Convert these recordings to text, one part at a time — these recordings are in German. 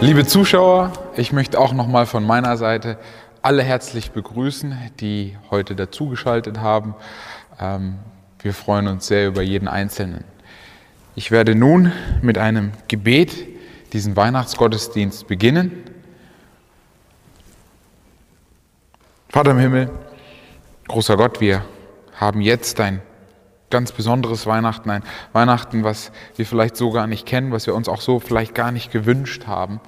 Liebe Zuschauer, ich möchte auch nochmal von meiner Seite alle herzlich begrüßen, die heute dazugeschaltet haben. Ähm, wir freuen uns sehr über jeden Einzelnen. Ich werde nun mit einem Gebet diesen Weihnachtsgottesdienst beginnen. Vater im Himmel, großer Gott, wir haben jetzt ein ganz besonderes Weihnachten, ein Weihnachten, was wir vielleicht so gar nicht kennen, was wir uns auch so vielleicht gar nicht gewünscht haben.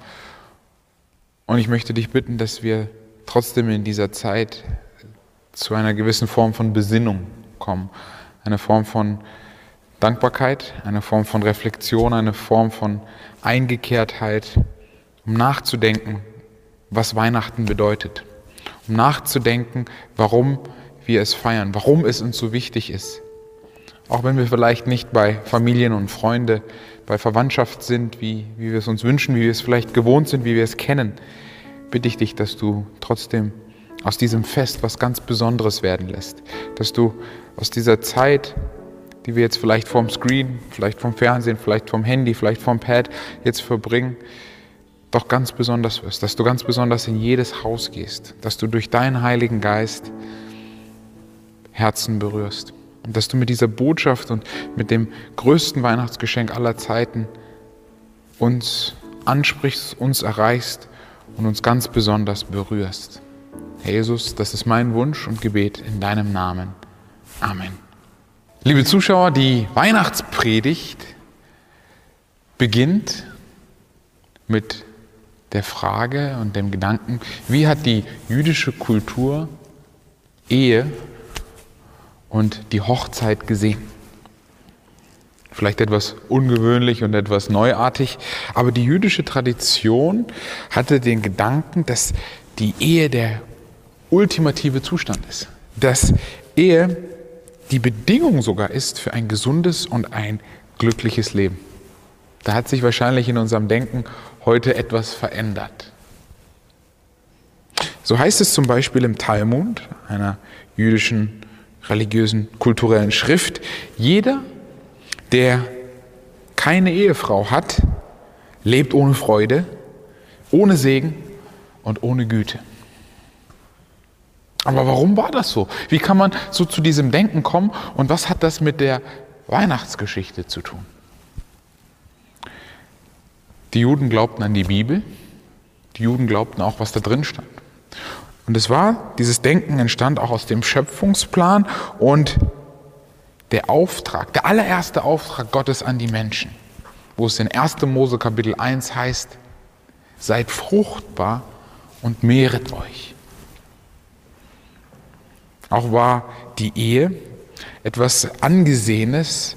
Und ich möchte dich bitten, dass wir trotzdem in dieser Zeit zu einer gewissen Form von Besinnung kommen, eine Form von Dankbarkeit, eine Form von Reflexion, eine Form von Eingekehrtheit, um nachzudenken, was Weihnachten bedeutet, um nachzudenken, warum wir es feiern, warum es uns so wichtig ist. Auch wenn wir vielleicht nicht bei Familien und Freunde, bei Verwandtschaft sind, wie, wie wir es uns wünschen, wie wir es vielleicht gewohnt sind, wie wir es kennen, bitte ich dich, dass du trotzdem aus diesem Fest was ganz Besonderes werden lässt. Dass du aus dieser Zeit, die wir jetzt vielleicht vom Screen, vielleicht vom Fernsehen, vielleicht vom Handy, vielleicht vom Pad jetzt verbringen, doch ganz besonders wirst. Dass du ganz besonders in jedes Haus gehst. Dass du durch deinen Heiligen Geist Herzen berührst. Und dass du mit dieser Botschaft und mit dem größten Weihnachtsgeschenk aller Zeiten uns ansprichst, uns erreichst und uns ganz besonders berührst. Herr Jesus, das ist mein Wunsch und Gebet in deinem Namen. Amen. Liebe Zuschauer, die Weihnachtspredigt beginnt mit der Frage und dem Gedanken, wie hat die jüdische Kultur Ehe und die Hochzeit gesehen. Vielleicht etwas ungewöhnlich und etwas neuartig, aber die jüdische Tradition hatte den Gedanken, dass die Ehe der ultimative Zustand ist. Dass Ehe die Bedingung sogar ist für ein gesundes und ein glückliches Leben. Da hat sich wahrscheinlich in unserem Denken heute etwas verändert. So heißt es zum Beispiel im Talmud, einer jüdischen religiösen, kulturellen Schrift. Jeder, der keine Ehefrau hat, lebt ohne Freude, ohne Segen und ohne Güte. Aber warum war das so? Wie kann man so zu diesem Denken kommen und was hat das mit der Weihnachtsgeschichte zu tun? Die Juden glaubten an die Bibel, die Juden glaubten auch, was da drin stand. Und es war, dieses Denken entstand auch aus dem Schöpfungsplan und der Auftrag, der allererste Auftrag Gottes an die Menschen, wo es in 1. Mose Kapitel 1 heißt, seid fruchtbar und mehret euch. Auch war die Ehe etwas Angesehenes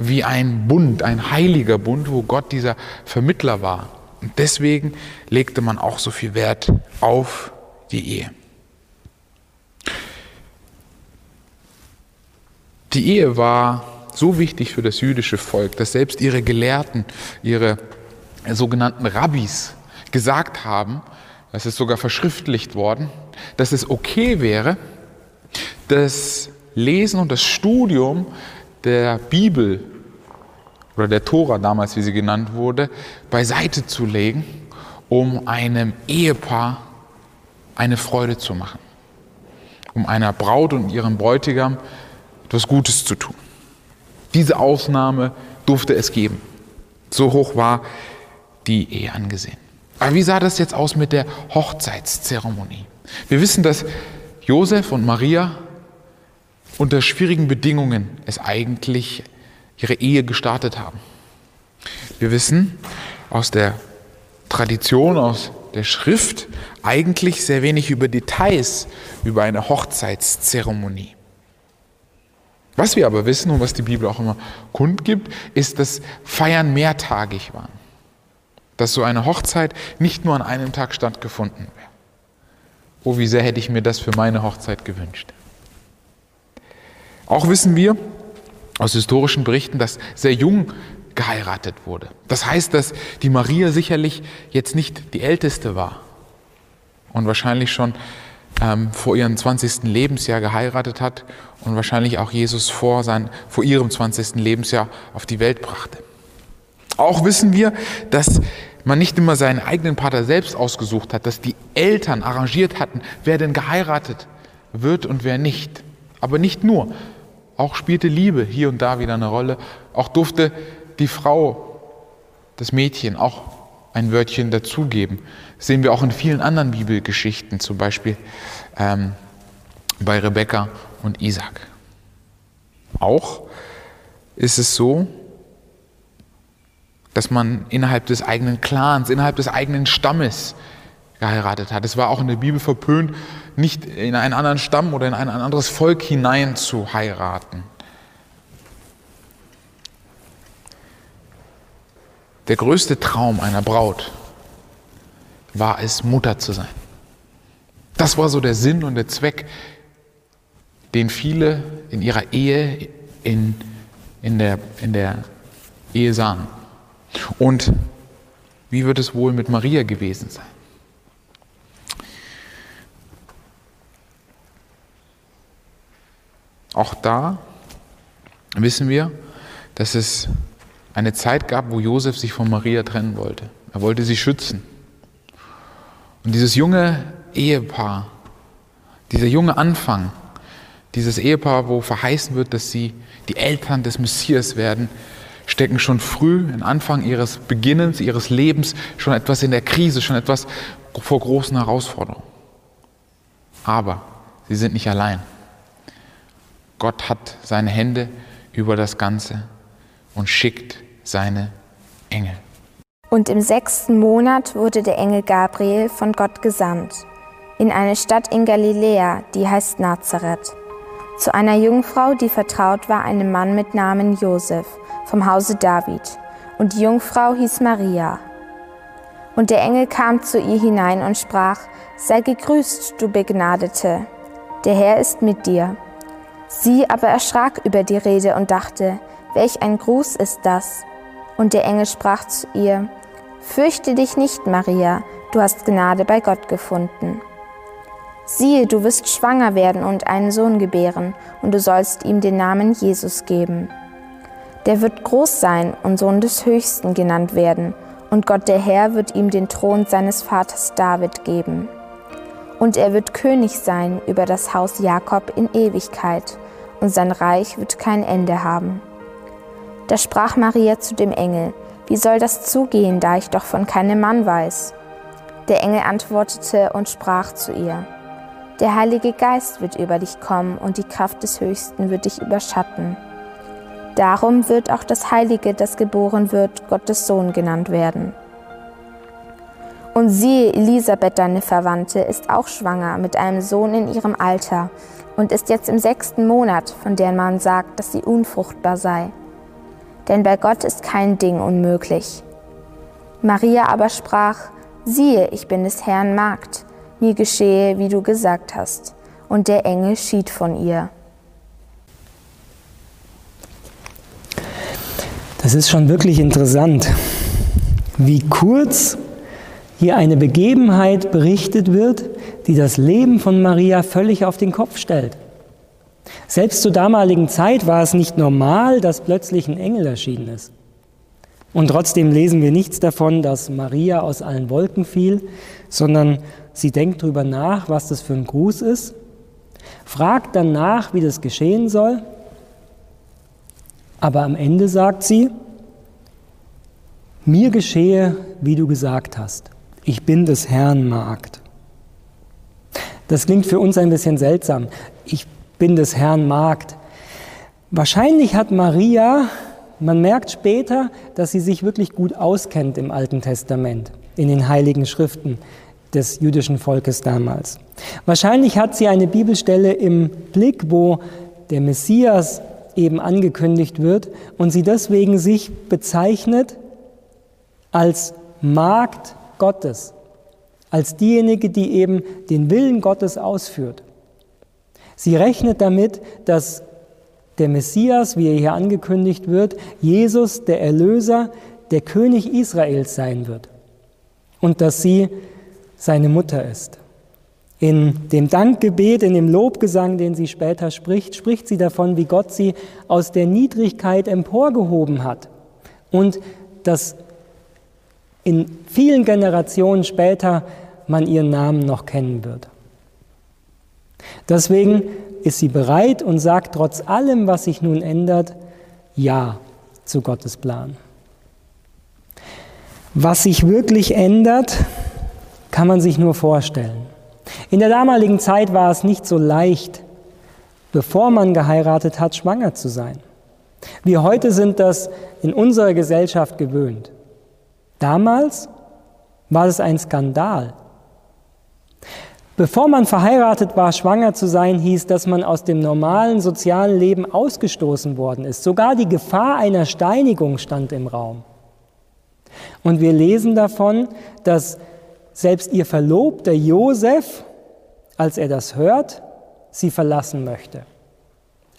wie ein Bund, ein heiliger Bund, wo Gott dieser Vermittler war. Und deswegen legte man auch so viel Wert auf die Ehe. Die Ehe war so wichtig für das jüdische Volk, dass selbst ihre Gelehrten, ihre sogenannten Rabbis gesagt haben, das ist sogar verschriftlicht worden, dass es okay wäre, das Lesen und das Studium der Bibel oder der Tora damals, wie sie genannt wurde, beiseite zu legen, um einem Ehepaar eine Freude zu machen, um einer Braut und ihrem Bräutigam etwas Gutes zu tun. Diese Ausnahme durfte es geben. So hoch war die Ehe angesehen. Aber wie sah das jetzt aus mit der Hochzeitszeremonie? Wir wissen, dass Josef und Maria unter schwierigen Bedingungen es eigentlich ihre Ehe gestartet haben. Wir wissen aus der Tradition, aus der Schrift eigentlich sehr wenig über Details über eine Hochzeitszeremonie. Was wir aber wissen und was die Bibel auch immer kundgibt, ist, dass Feiern mehrtagig waren. Dass so eine Hochzeit nicht nur an einem Tag stattgefunden wäre. Oh, wie sehr hätte ich mir das für meine Hochzeit gewünscht. Auch wissen wir aus historischen Berichten, dass sehr jung geheiratet wurde. Das heißt, dass die Maria sicherlich jetzt nicht die älteste war und wahrscheinlich schon ähm, vor ihrem 20. Lebensjahr geheiratet hat und wahrscheinlich auch Jesus vor, sein, vor ihrem 20. Lebensjahr auf die Welt brachte. Auch wissen wir, dass man nicht immer seinen eigenen Partner selbst ausgesucht hat, dass die Eltern arrangiert hatten, wer denn geheiratet wird und wer nicht. Aber nicht nur, auch spielte Liebe hier und da wieder eine Rolle. Auch durfte die Frau, das Mädchen, auch ein Wörtchen dazugeben. Das sehen wir auch in vielen anderen Bibelgeschichten, zum Beispiel ähm, bei Rebekka und Isaac. Auch ist es so, dass man innerhalb des eigenen Clans, innerhalb des eigenen Stammes geheiratet hat. Es war auch in der Bibel verpönt, nicht in einen anderen Stamm oder in ein anderes Volk hinein zu heiraten. Der größte Traum einer Braut war es, Mutter zu sein. Das war so der Sinn und der Zweck, den viele in ihrer Ehe, in, in, der, in der Ehe sahen. Und wie wird es wohl mit Maria gewesen sein? Auch da wissen wir, dass es eine Zeit gab, wo Josef sich von Maria trennen wollte. Er wollte sie schützen. Und dieses junge Ehepaar, dieser junge Anfang, dieses Ehepaar, wo verheißen wird, dass sie die Eltern des Messias werden, stecken schon früh, im Anfang ihres Beginnens, ihres Lebens, schon etwas in der Krise, schon etwas vor großen Herausforderungen. Aber sie sind nicht allein. Gott hat seine Hände über das Ganze und schickt seine Engel. Und im sechsten Monat wurde der Engel Gabriel von Gott gesandt in eine Stadt in Galiläa, die heißt Nazareth, zu einer Jungfrau, die vertraut war einem Mann mit Namen Josef vom Hause David, und die Jungfrau hieß Maria. Und der Engel kam zu ihr hinein und sprach, Sei gegrüßt, du Begnadete, der Herr ist mit dir. Sie aber erschrak über die Rede und dachte, Welch ein Gruß ist das? Und der Engel sprach zu ihr, Fürchte dich nicht, Maria, du hast Gnade bei Gott gefunden. Siehe, du wirst schwanger werden und einen Sohn gebären, und du sollst ihm den Namen Jesus geben. Der wird groß sein und Sohn des Höchsten genannt werden, und Gott der Herr wird ihm den Thron seines Vaters David geben. Und er wird König sein über das Haus Jakob in Ewigkeit, und sein Reich wird kein Ende haben. Da sprach Maria zu dem Engel, Wie soll das zugehen, da ich doch von keinem Mann weiß? Der Engel antwortete und sprach zu ihr, Der Heilige Geist wird über dich kommen, und die Kraft des Höchsten wird dich überschatten. Darum wird auch das Heilige, das geboren wird, Gottes Sohn genannt werden. Und siehe, Elisabeth, deine Verwandte, ist auch schwanger mit einem Sohn in ihrem Alter und ist jetzt im sechsten Monat, von der man sagt, dass sie unfruchtbar sei. Denn bei Gott ist kein Ding unmöglich. Maria aber sprach, siehe, ich bin des Herrn Magd, mir geschehe, wie du gesagt hast. Und der Engel schied von ihr. Das ist schon wirklich interessant, wie kurz hier eine Begebenheit berichtet wird, die das Leben von Maria völlig auf den Kopf stellt. Selbst zur damaligen Zeit war es nicht normal, dass plötzlich ein Engel erschienen ist. Und trotzdem lesen wir nichts davon, dass Maria aus allen Wolken fiel, sondern sie denkt darüber nach, was das für ein Gruß ist, fragt dann nach, wie das geschehen soll aber am Ende sagt sie, mir geschehe, wie du gesagt hast. Ich bin des Herrn Magd. Das klingt für uns ein bisschen seltsam. Ich bin des Herrn Magd. Wahrscheinlich hat Maria, man merkt später, dass sie sich wirklich gut auskennt im Alten Testament, in den heiligen Schriften des jüdischen Volkes damals. Wahrscheinlich hat sie eine Bibelstelle im Blick, wo der Messias eben angekündigt wird und sie deswegen sich bezeichnet als Magd Gottes, als diejenige, die eben den Willen Gottes ausführt. Sie rechnet damit, dass der Messias, wie er hier angekündigt wird, Jesus, der Erlöser, der König Israels sein wird und dass sie seine Mutter ist. In dem Dankgebet, in dem Lobgesang, den sie später spricht, spricht sie davon, wie Gott sie aus der Niedrigkeit emporgehoben hat und dass in vielen Generationen später man ihren Namen noch kennen wird. Deswegen ist sie bereit und sagt trotz allem, was sich nun ändert, Ja zu Gottes Plan. Was sich wirklich ändert, kann man sich nur vorstellen. In der damaligen Zeit war es nicht so leicht, bevor man geheiratet hat, schwanger zu sein. Wir heute sind das in unserer Gesellschaft gewöhnt. Damals war es ein Skandal. Bevor man verheiratet war, schwanger zu sein, hieß, dass man aus dem normalen sozialen Leben ausgestoßen worden ist. Sogar die Gefahr einer Steinigung stand im Raum. Und wir lesen davon, dass selbst ihr Verlobter Josef, als er das hört, sie verlassen möchte.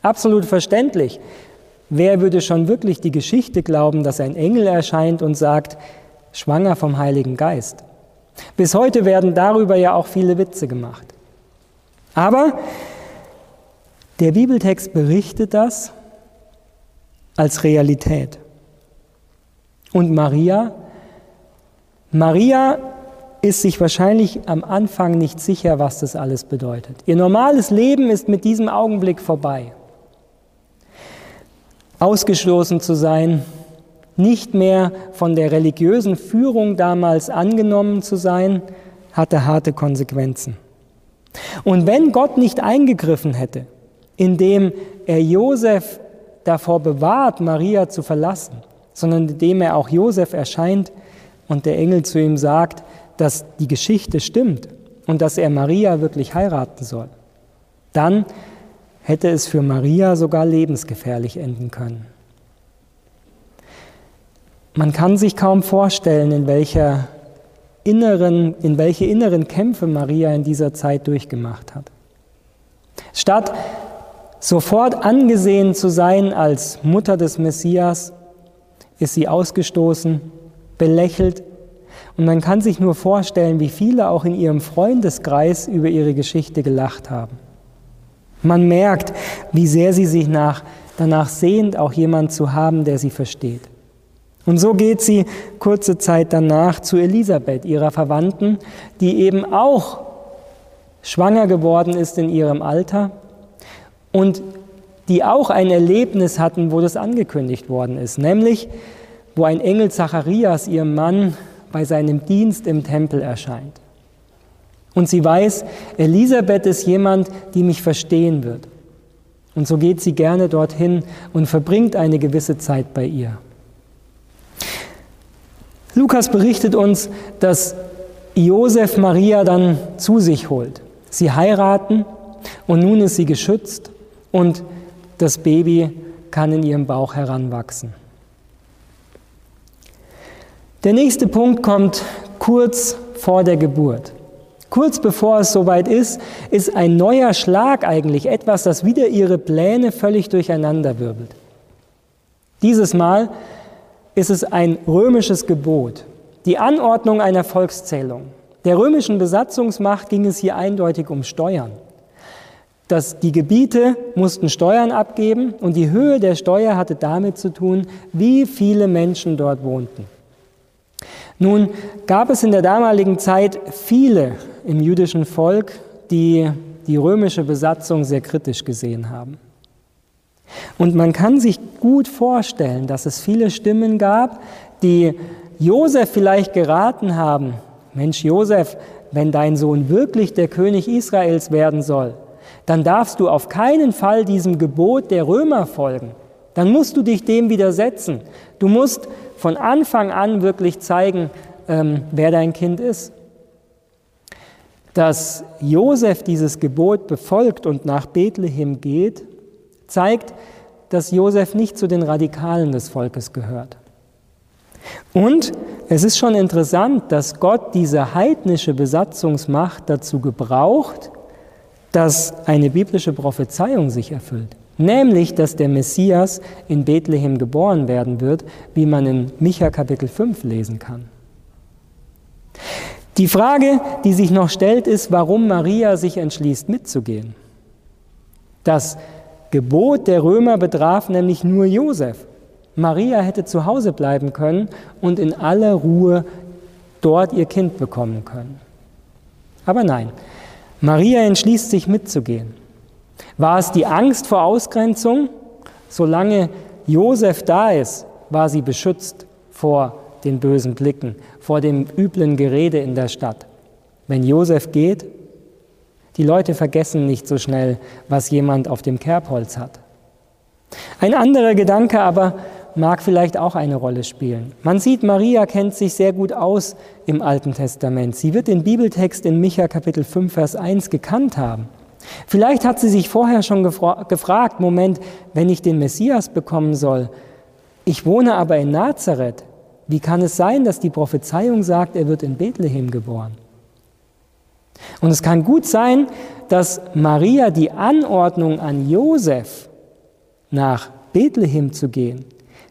Absolut verständlich. Wer würde schon wirklich die Geschichte glauben, dass ein Engel erscheint und sagt, schwanger vom Heiligen Geist? Bis heute werden darüber ja auch viele Witze gemacht. Aber der Bibeltext berichtet das als Realität. Und Maria, Maria ist sich wahrscheinlich am Anfang nicht sicher, was das alles bedeutet. Ihr normales Leben ist mit diesem Augenblick vorbei. Ausgestoßen zu sein, nicht mehr von der religiösen Führung damals angenommen zu sein, hatte harte Konsequenzen. Und wenn Gott nicht eingegriffen hätte, indem er Josef davor bewahrt, Maria zu verlassen, sondern indem er auch Josef erscheint und der Engel zu ihm sagt, dass die Geschichte stimmt und dass er Maria wirklich heiraten soll, dann hätte es für Maria sogar lebensgefährlich enden können. Man kann sich kaum vorstellen, in, welcher inneren, in welche inneren Kämpfe Maria in dieser Zeit durchgemacht hat. Statt sofort angesehen zu sein als Mutter des Messias, ist sie ausgestoßen, belächelt und man kann sich nur vorstellen, wie viele auch in ihrem Freundeskreis über ihre Geschichte gelacht haben. Man merkt, wie sehr sie sich nach, danach sehnt, auch jemand zu haben, der sie versteht. Und so geht sie kurze Zeit danach zu Elisabeth, ihrer Verwandten, die eben auch schwanger geworden ist in ihrem Alter und die auch ein Erlebnis hatten, wo das angekündigt worden ist, nämlich wo ein Engel Zacharias, ihrem Mann, bei seinem Dienst im Tempel erscheint. Und sie weiß, Elisabeth ist jemand, die mich verstehen wird. Und so geht sie gerne dorthin und verbringt eine gewisse Zeit bei ihr. Lukas berichtet uns, dass Josef Maria dann zu sich holt. Sie heiraten und nun ist sie geschützt und das Baby kann in ihrem Bauch heranwachsen. Der nächste Punkt kommt kurz vor der Geburt. Kurz bevor es soweit ist, ist ein neuer Schlag eigentlich etwas, das wieder ihre Pläne völlig durcheinanderwirbelt. Dieses Mal ist es ein römisches Gebot, die Anordnung einer Volkszählung. Der römischen Besatzungsmacht ging es hier eindeutig um Steuern. Dass die Gebiete mussten Steuern abgeben und die Höhe der Steuer hatte damit zu tun, wie viele Menschen dort wohnten. Nun gab es in der damaligen Zeit viele im jüdischen Volk, die die römische Besatzung sehr kritisch gesehen haben. Und man kann sich gut vorstellen, dass es viele Stimmen gab, die Josef vielleicht geraten haben, Mensch Josef, wenn dein Sohn wirklich der König Israels werden soll, dann darfst du auf keinen Fall diesem Gebot der Römer folgen. Dann musst du dich dem widersetzen. Du musst von Anfang an wirklich zeigen, ähm, wer dein Kind ist. Dass Josef dieses Gebot befolgt und nach Bethlehem geht, zeigt, dass Josef nicht zu den Radikalen des Volkes gehört. Und es ist schon interessant, dass Gott diese heidnische Besatzungsmacht dazu gebraucht, dass eine biblische Prophezeiung sich erfüllt. Nämlich, dass der Messias in Bethlehem geboren werden wird, wie man in Micha Kapitel 5 lesen kann. Die Frage, die sich noch stellt, ist, warum Maria sich entschließt mitzugehen. Das Gebot der Römer betraf nämlich nur Josef. Maria hätte zu Hause bleiben können und in aller Ruhe dort ihr Kind bekommen können. Aber nein, Maria entschließt sich mitzugehen. War es die Angst vor Ausgrenzung? Solange Josef da ist, war sie beschützt vor den bösen Blicken, vor dem üblen Gerede in der Stadt. Wenn Josef geht, die Leute vergessen nicht so schnell, was jemand auf dem Kerbholz hat. Ein anderer Gedanke aber mag vielleicht auch eine Rolle spielen. Man sieht, Maria kennt sich sehr gut aus im Alten Testament. Sie wird den Bibeltext in Micha Kapitel 5, Vers 1 gekannt haben. Vielleicht hat sie sich vorher schon gefragt, Moment, wenn ich den Messias bekommen soll, ich wohne aber in Nazareth, wie kann es sein, dass die Prophezeiung sagt, er wird in Bethlehem geboren? Und es kann gut sein, dass Maria die Anordnung an Josef, nach Bethlehem zu gehen,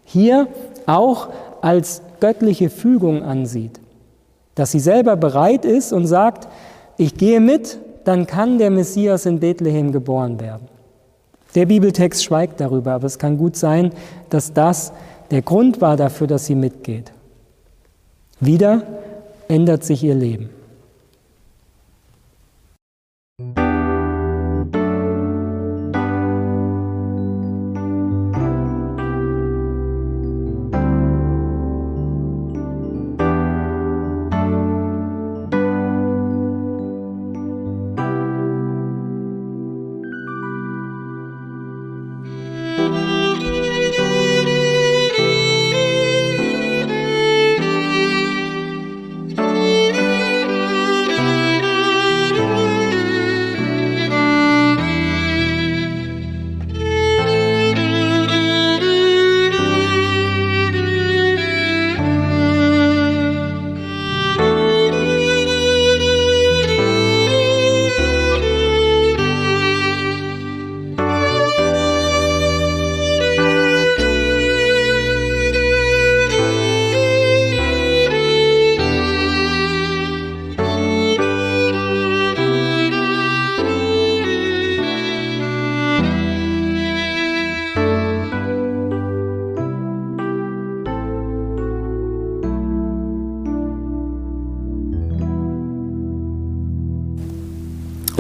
hier auch als göttliche Fügung ansieht. Dass sie selber bereit ist und sagt, ich gehe mit, dann kann der Messias in Bethlehem geboren werden. Der Bibeltext schweigt darüber, aber es kann gut sein, dass das der Grund war dafür, dass sie mitgeht. Wieder ändert sich ihr Leben.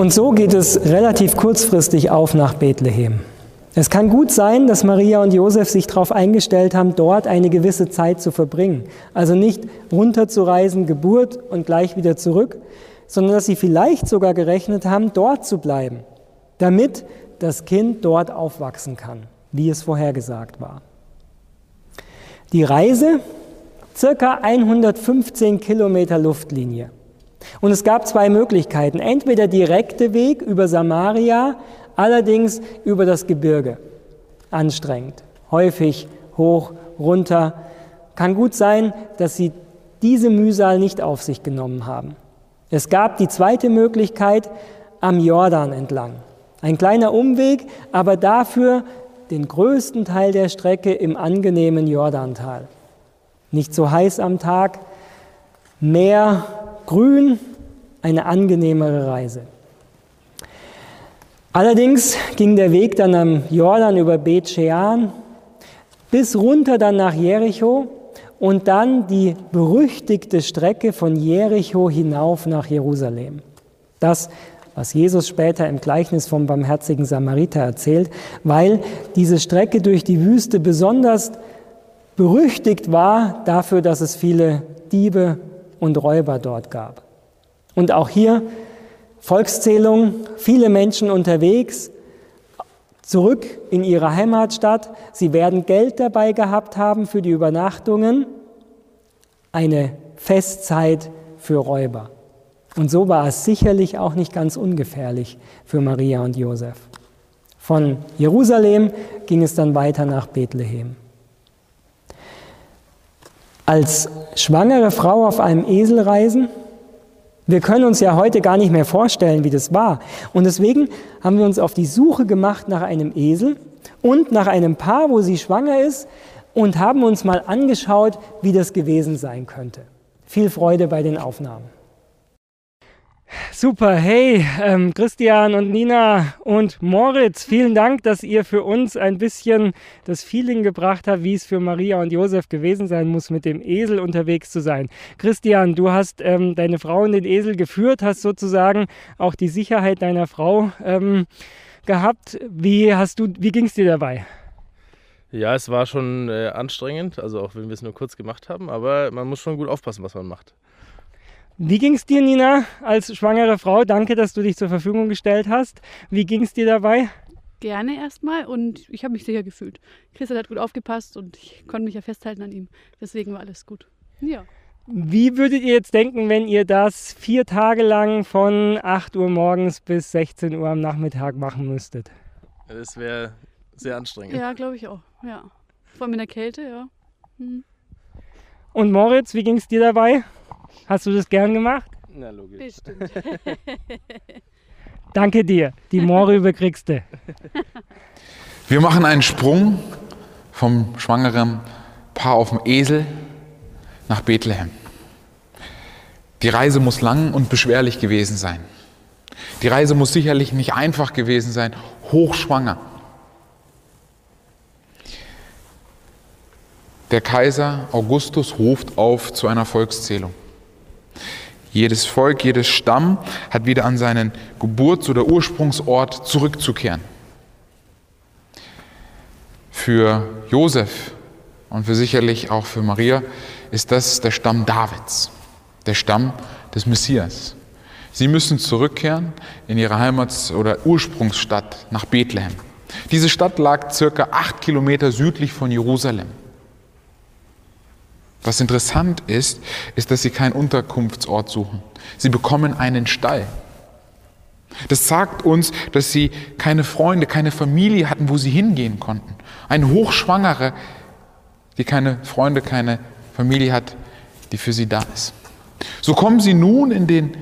Und so geht es relativ kurzfristig auf nach Bethlehem. Es kann gut sein, dass Maria und Josef sich darauf eingestellt haben, dort eine gewisse Zeit zu verbringen. Also nicht runterzureisen, Geburt und gleich wieder zurück, sondern dass sie vielleicht sogar gerechnet haben, dort zu bleiben, damit das Kind dort aufwachsen kann, wie es vorhergesagt war. Die Reise, circa 115 Kilometer Luftlinie. Und es gab zwei Möglichkeiten. Entweder direkte Weg über Samaria, allerdings über das Gebirge. Anstrengend, häufig hoch, runter. Kann gut sein, dass sie diese Mühsal nicht auf sich genommen haben. Es gab die zweite Möglichkeit am Jordan entlang. Ein kleiner Umweg, aber dafür den größten Teil der Strecke im angenehmen Jordantal. Nicht so heiß am Tag, mehr grün, eine angenehmere Reise. Allerdings ging der Weg dann am Jordan über Bet Shean bis runter dann nach Jericho und dann die berüchtigte Strecke von Jericho hinauf nach Jerusalem. Das, was Jesus später im Gleichnis vom barmherzigen Samariter erzählt, weil diese Strecke durch die Wüste besonders berüchtigt war dafür, dass es viele Diebe und Räuber dort gab. Und auch hier Volkszählung, viele Menschen unterwegs, zurück in ihre Heimatstadt. Sie werden Geld dabei gehabt haben für die Übernachtungen, eine Festzeit für Räuber. Und so war es sicherlich auch nicht ganz ungefährlich für Maria und Josef. Von Jerusalem ging es dann weiter nach Bethlehem. Als schwangere Frau auf einem Esel reisen, wir können uns ja heute gar nicht mehr vorstellen, wie das war. Und deswegen haben wir uns auf die Suche gemacht nach einem Esel und nach einem Paar, wo sie schwanger ist und haben uns mal angeschaut, wie das gewesen sein könnte. Viel Freude bei den Aufnahmen. Super. Hey, ähm, Christian und Nina und Moritz, vielen Dank, dass ihr für uns ein bisschen das Feeling gebracht habt, wie es für Maria und Josef gewesen sein muss, mit dem Esel unterwegs zu sein. Christian, du hast ähm, deine Frau in den Esel geführt, hast sozusagen auch die Sicherheit deiner Frau ähm, gehabt. Wie wie ging es dir dabei? Ja, es war schon äh, anstrengend, also auch wenn wir es nur kurz gemacht haben, aber man muss schon gut aufpassen, was man macht. Wie ging es dir, Nina, als schwangere Frau? Danke, dass du dich zur Verfügung gestellt hast. Wie ging es dir dabei? Gerne erstmal und ich habe mich sicher gefühlt. Christian hat gut aufgepasst und ich konnte mich ja festhalten an ihm. Deswegen war alles gut. Ja. Wie würdet ihr jetzt denken, wenn ihr das vier Tage lang von 8 Uhr morgens bis 16 Uhr am Nachmittag machen müsstet? Das wäre sehr anstrengend. Ja, glaube ich auch. Ja. Vor allem in der Kälte, ja. Hm. Und Moritz, wie ging es dir dabei? Hast du das gern gemacht? Na, logisch. Bestimmt. Danke dir. Die Moore überkriegst du. Wir machen einen Sprung vom schwangeren Paar auf dem Esel nach Bethlehem. Die Reise muss lang und beschwerlich gewesen sein. Die Reise muss sicherlich nicht einfach gewesen sein, hochschwanger. Der Kaiser Augustus ruft auf zu einer Volkszählung. Jedes Volk, jedes Stamm hat wieder an seinen Geburts- oder Ursprungsort zurückzukehren. Für Josef und für sicherlich auch für Maria ist das der Stamm Davids, der Stamm des Messias. Sie müssen zurückkehren in ihre Heimat- oder Ursprungsstadt nach Bethlehem. Diese Stadt lag circa acht Kilometer südlich von Jerusalem. Was interessant ist, ist, dass sie keinen Unterkunftsort suchen. Sie bekommen einen Stall. Das sagt uns, dass sie keine Freunde, keine Familie hatten, wo sie hingehen konnten. Eine Hochschwangere, die keine Freunde, keine Familie hat, die für sie da ist. So kommen sie nun in den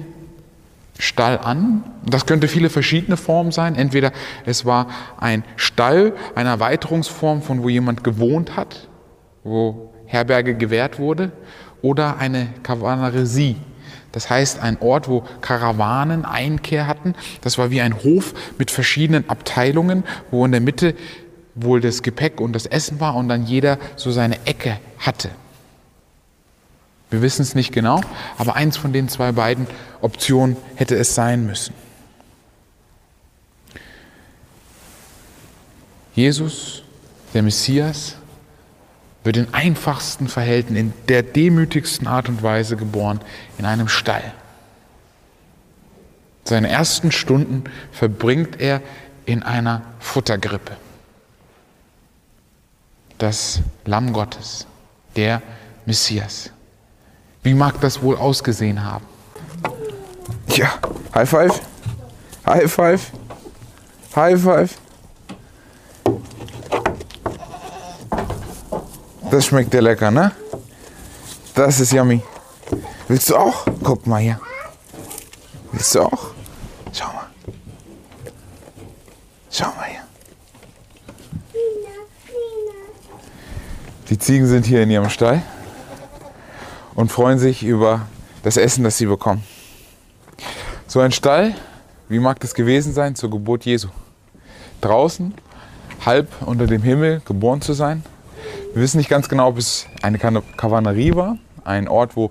Stall an. Das könnte viele verschiedene Formen sein. Entweder es war ein Stall, eine Erweiterungsform von wo jemand gewohnt hat, wo Herberge gewährt wurde, oder eine Kavaneresie. Das heißt, ein Ort, wo Karawanen Einkehr hatten. Das war wie ein Hof mit verschiedenen Abteilungen, wo in der Mitte wohl das Gepäck und das Essen war und dann jeder so seine Ecke hatte. Wir wissen es nicht genau, aber eins von den zwei beiden Optionen hätte es sein müssen. Jesus, der Messias, wird in einfachsten Verhältnissen, in der demütigsten Art und Weise geboren, in einem Stall. Seine ersten Stunden verbringt er in einer Futtergrippe. Das Lamm Gottes, der Messias. Wie mag das wohl ausgesehen haben? Ja, High Five. High Five. High Five. Das schmeckt dir lecker, ne? Das ist yummy. Willst du auch? Guck mal hier. Willst du auch? Schau mal. Schau mal hier. Die Ziegen sind hier in ihrem Stall und freuen sich über das Essen, das sie bekommen. So ein Stall, wie mag das gewesen sein zur Geburt Jesu? Draußen, halb unter dem Himmel geboren zu sein. Wir wissen nicht ganz genau, ob es eine Kavanerie war, ein Ort, wo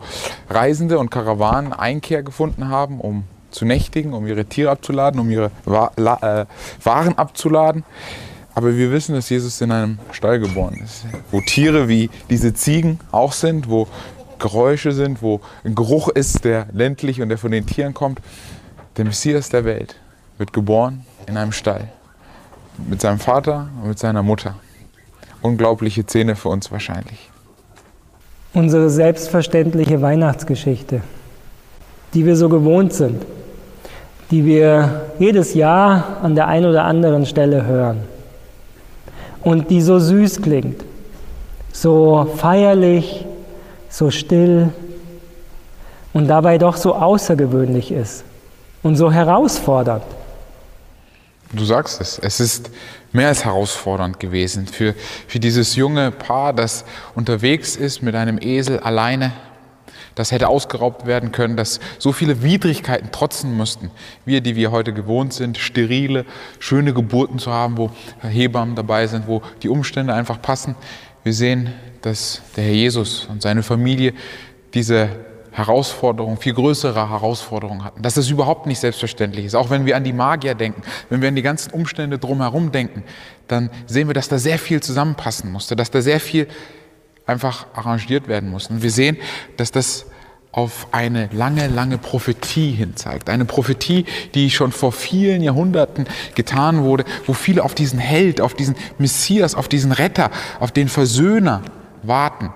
Reisende und Karawanen Einkehr gefunden haben, um zu nächtigen, um ihre Tiere abzuladen, um ihre äh, Waren abzuladen. Aber wir wissen, dass Jesus in einem Stall geboren ist, wo Tiere wie diese Ziegen auch sind, wo Geräusche sind, wo ein Geruch ist, der ländlich und der von den Tieren kommt. Der Messias der Welt wird geboren in einem Stall mit seinem Vater und mit seiner Mutter. Unglaubliche Szene für uns wahrscheinlich. Unsere selbstverständliche Weihnachtsgeschichte, die wir so gewohnt sind, die wir jedes Jahr an der einen oder anderen Stelle hören und die so süß klingt, so feierlich, so still und dabei doch so außergewöhnlich ist und so herausfordernd. Du sagst es, es ist mehr als herausfordernd gewesen für, für dieses junge Paar, das unterwegs ist mit einem Esel alleine. das hätte ausgeraubt werden können, dass so viele Widrigkeiten trotzen müssten. Wir, die wir heute gewohnt sind, sterile, schöne Geburten zu haben, wo Hebammen dabei sind, wo die Umstände einfach passen. Wir sehen, dass der Herr Jesus und seine Familie diese Herausforderung, viel größere Herausforderungen hatten. Dass das überhaupt nicht selbstverständlich ist. Auch wenn wir an die Magier denken, wenn wir an die ganzen Umstände drumherum denken, dann sehen wir, dass da sehr viel zusammenpassen musste, dass da sehr viel einfach arrangiert werden muss. Und wir sehen, dass das auf eine lange, lange Prophetie hin zeigt. Eine Prophetie, die schon vor vielen Jahrhunderten getan wurde, wo viele auf diesen Held, auf diesen Messias, auf diesen Retter, auf den Versöhner warten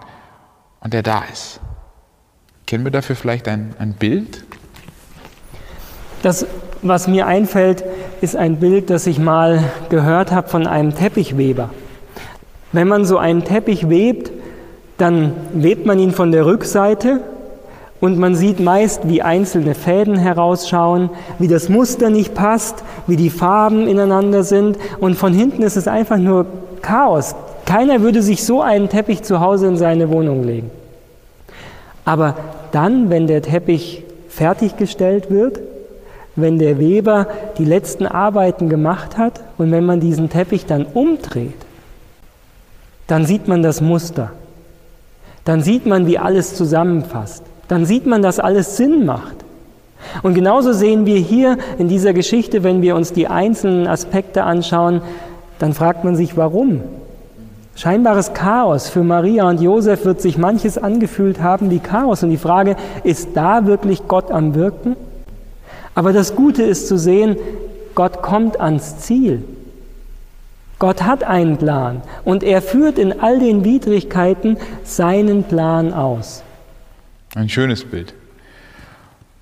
und der da ist. Kennen wir dafür vielleicht ein, ein Bild? Das, was mir einfällt, ist ein Bild, das ich mal gehört habe von einem Teppichweber. Wenn man so einen Teppich webt, dann webt man ihn von der Rückseite und man sieht meist, wie einzelne Fäden herausschauen, wie das Muster nicht passt, wie die Farben ineinander sind und von hinten ist es einfach nur Chaos. Keiner würde sich so einen Teppich zu Hause in seine Wohnung legen. Aber dann, wenn der Teppich fertiggestellt wird, wenn der Weber die letzten Arbeiten gemacht hat und wenn man diesen Teppich dann umdreht, dann sieht man das Muster. Dann sieht man, wie alles zusammenfasst. Dann sieht man, dass alles Sinn macht. Und genauso sehen wir hier in dieser Geschichte, wenn wir uns die einzelnen Aspekte anschauen, dann fragt man sich, warum? Scheinbares Chaos. Für Maria und Josef wird sich manches angefühlt haben wie Chaos. Und die Frage, ist da wirklich Gott am Wirken? Aber das Gute ist zu sehen, Gott kommt ans Ziel. Gott hat einen Plan und er führt in all den Widrigkeiten seinen Plan aus. Ein schönes Bild.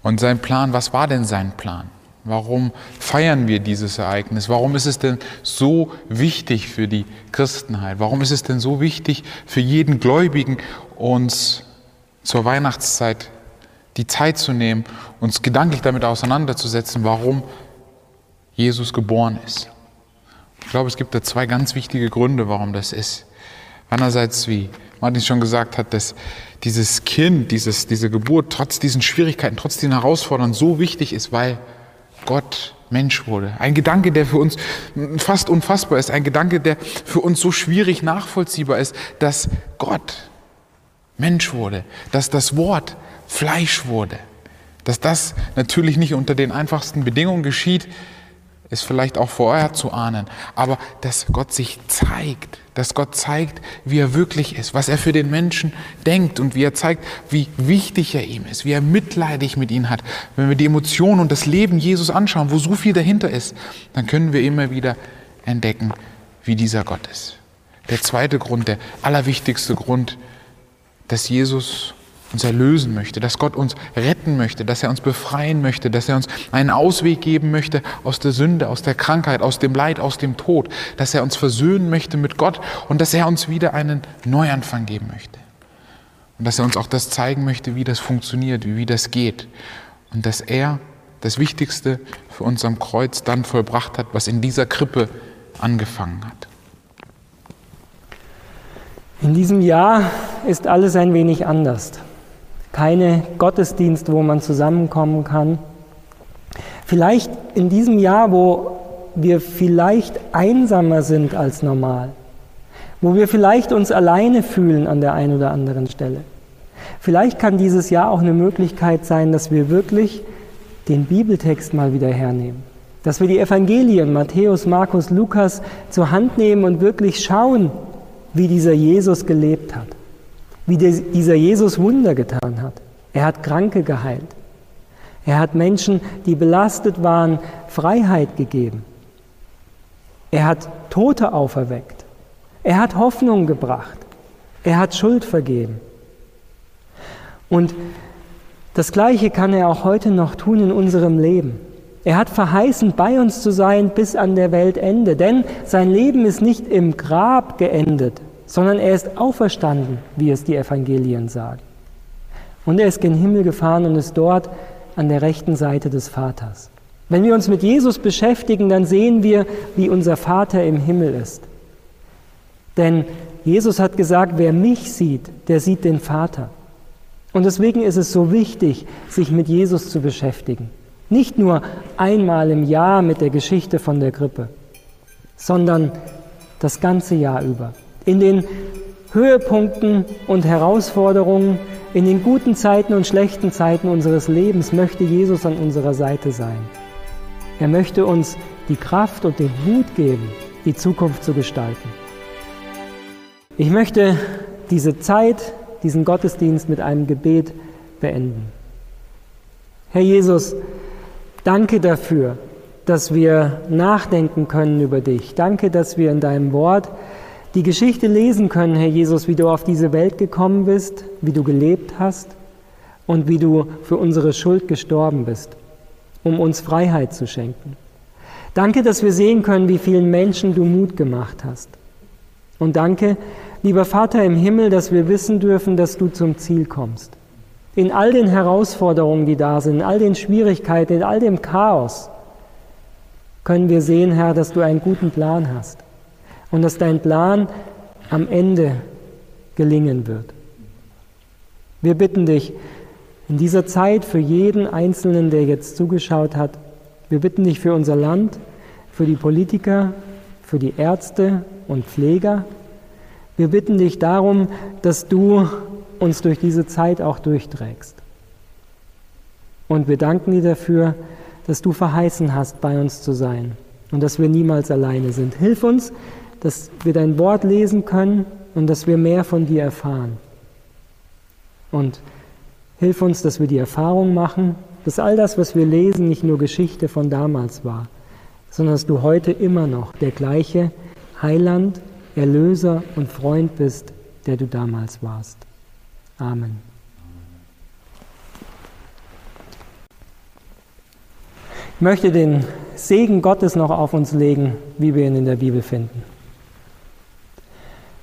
Und sein Plan, was war denn sein Plan? Warum feiern wir dieses Ereignis? Warum ist es denn so wichtig für die Christenheit? Warum ist es denn so wichtig für jeden Gläubigen, uns zur Weihnachtszeit die Zeit zu nehmen, uns gedanklich damit auseinanderzusetzen, warum Jesus geboren ist? Ich glaube, es gibt da zwei ganz wichtige Gründe, warum das ist. Einerseits, wie Martin schon gesagt hat, dass dieses Kind, dieses, diese Geburt trotz diesen Schwierigkeiten, trotz diesen Herausforderungen so wichtig ist, weil Gott Mensch wurde. Ein Gedanke, der für uns fast unfassbar ist. Ein Gedanke, der für uns so schwierig nachvollziehbar ist, dass Gott Mensch wurde, dass das Wort Fleisch wurde. Dass das natürlich nicht unter den einfachsten Bedingungen geschieht, ist vielleicht auch vorher zu ahnen, aber dass Gott sich zeigt, dass Gott zeigt, wie er wirklich ist, was er für den Menschen denkt und wie er zeigt, wie wichtig er ihm ist, wie er mitleidig mit ihm hat. Wenn wir die Emotionen und das Leben Jesus anschauen, wo so viel dahinter ist, dann können wir immer wieder entdecken, wie dieser Gott ist. Der zweite Grund, der allerwichtigste Grund, dass Jesus uns erlösen möchte, dass Gott uns retten möchte, dass er uns befreien möchte, dass er uns einen Ausweg geben möchte aus der Sünde, aus der Krankheit, aus dem Leid, aus dem Tod, dass er uns versöhnen möchte mit Gott und dass er uns wieder einen Neuanfang geben möchte. Und dass er uns auch das zeigen möchte, wie das funktioniert, wie, das geht. Und dass er das Wichtigste für uns am Kreuz dann vollbracht hat, was in dieser Krippe angefangen hat. In diesem Jahr ist alles ein wenig anders keine Gottesdienst, wo man zusammenkommen kann. Vielleicht in diesem Jahr, wo wir vielleicht einsamer sind als normal, wo wir vielleicht uns alleine fühlen an der einen oder anderen Stelle. Vielleicht kann dieses Jahr auch eine Möglichkeit sein, dass wir wirklich den Bibeltext mal wieder hernehmen. Dass wir die Evangelien Matthäus, Markus, Lukas zur Hand nehmen und wirklich schauen, wie dieser Jesus gelebt hat wie dieser Jesus Wunder getan hat. Er hat Kranke geheilt. Er hat Menschen, die belastet waren, Freiheit gegeben. Er hat Tote auferweckt. Er hat Hoffnung gebracht. Er hat Schuld vergeben. Und das Gleiche kann er auch heute noch tun in unserem Leben. Er hat verheißen, bei uns zu sein bis an der Weltende, denn sein Leben ist nicht im Grab geendet, sondern er ist auferstanden, wie es die Evangelien sagen. Und er ist gen Himmel gefahren und ist dort an der rechten Seite des Vaters. Wenn wir uns mit Jesus beschäftigen, dann sehen wir, wie unser Vater im Himmel ist. Denn Jesus hat gesagt, wer mich sieht, der sieht den Vater. Und deswegen ist es so wichtig, sich mit Jesus zu beschäftigen. Nicht nur einmal im Jahr mit der Geschichte von der Grippe, sondern das ganze Jahr über. In den Höhepunkten und Herausforderungen, in den guten Zeiten und schlechten Zeiten unseres Lebens möchte Jesus an unserer Seite sein. Er möchte uns die Kraft und den Mut geben, die Zukunft zu gestalten. Ich möchte diese Zeit, diesen Gottesdienst mit einem Gebet beenden. Herr Jesus, danke dafür, dass wir nachdenken können über dich. Danke, dass wir in deinem Wort die Geschichte lesen können, Herr Jesus, wie du auf diese Welt gekommen bist, wie du gelebt hast und wie du für unsere Schuld gestorben bist, um uns Freiheit zu schenken. Danke, dass wir sehen können, wie vielen Menschen du Mut gemacht hast. Und danke, lieber Vater im Himmel, dass wir wissen dürfen, dass du zum Ziel kommst. In all den Herausforderungen, die da sind, in all den Schwierigkeiten, in all dem Chaos, können wir sehen, Herr, dass du einen guten Plan hast und dass dein Plan am Ende gelingen wird. Wir bitten dich in dieser Zeit für jeden Einzelnen, der jetzt zugeschaut hat, wir bitten dich für unser Land, für die Politiker, für die Ärzte und Pfleger. Wir bitten dich darum, dass du uns durch diese Zeit auch durchträgst. Und wir danken dir dafür, dass du verheißen hast, bei uns zu sein und dass wir niemals alleine sind. Hilf uns, dass wir dein Wort lesen können und dass wir mehr von dir erfahren. Und hilf uns, dass wir die Erfahrung machen, dass all das, was wir lesen, nicht nur Geschichte von damals war, sondern dass du heute immer noch der gleiche Heiland, Erlöser und Freund bist, der du damals warst. Amen. Ich möchte den Segen Gottes noch auf uns legen, wie wir ihn in der Bibel finden.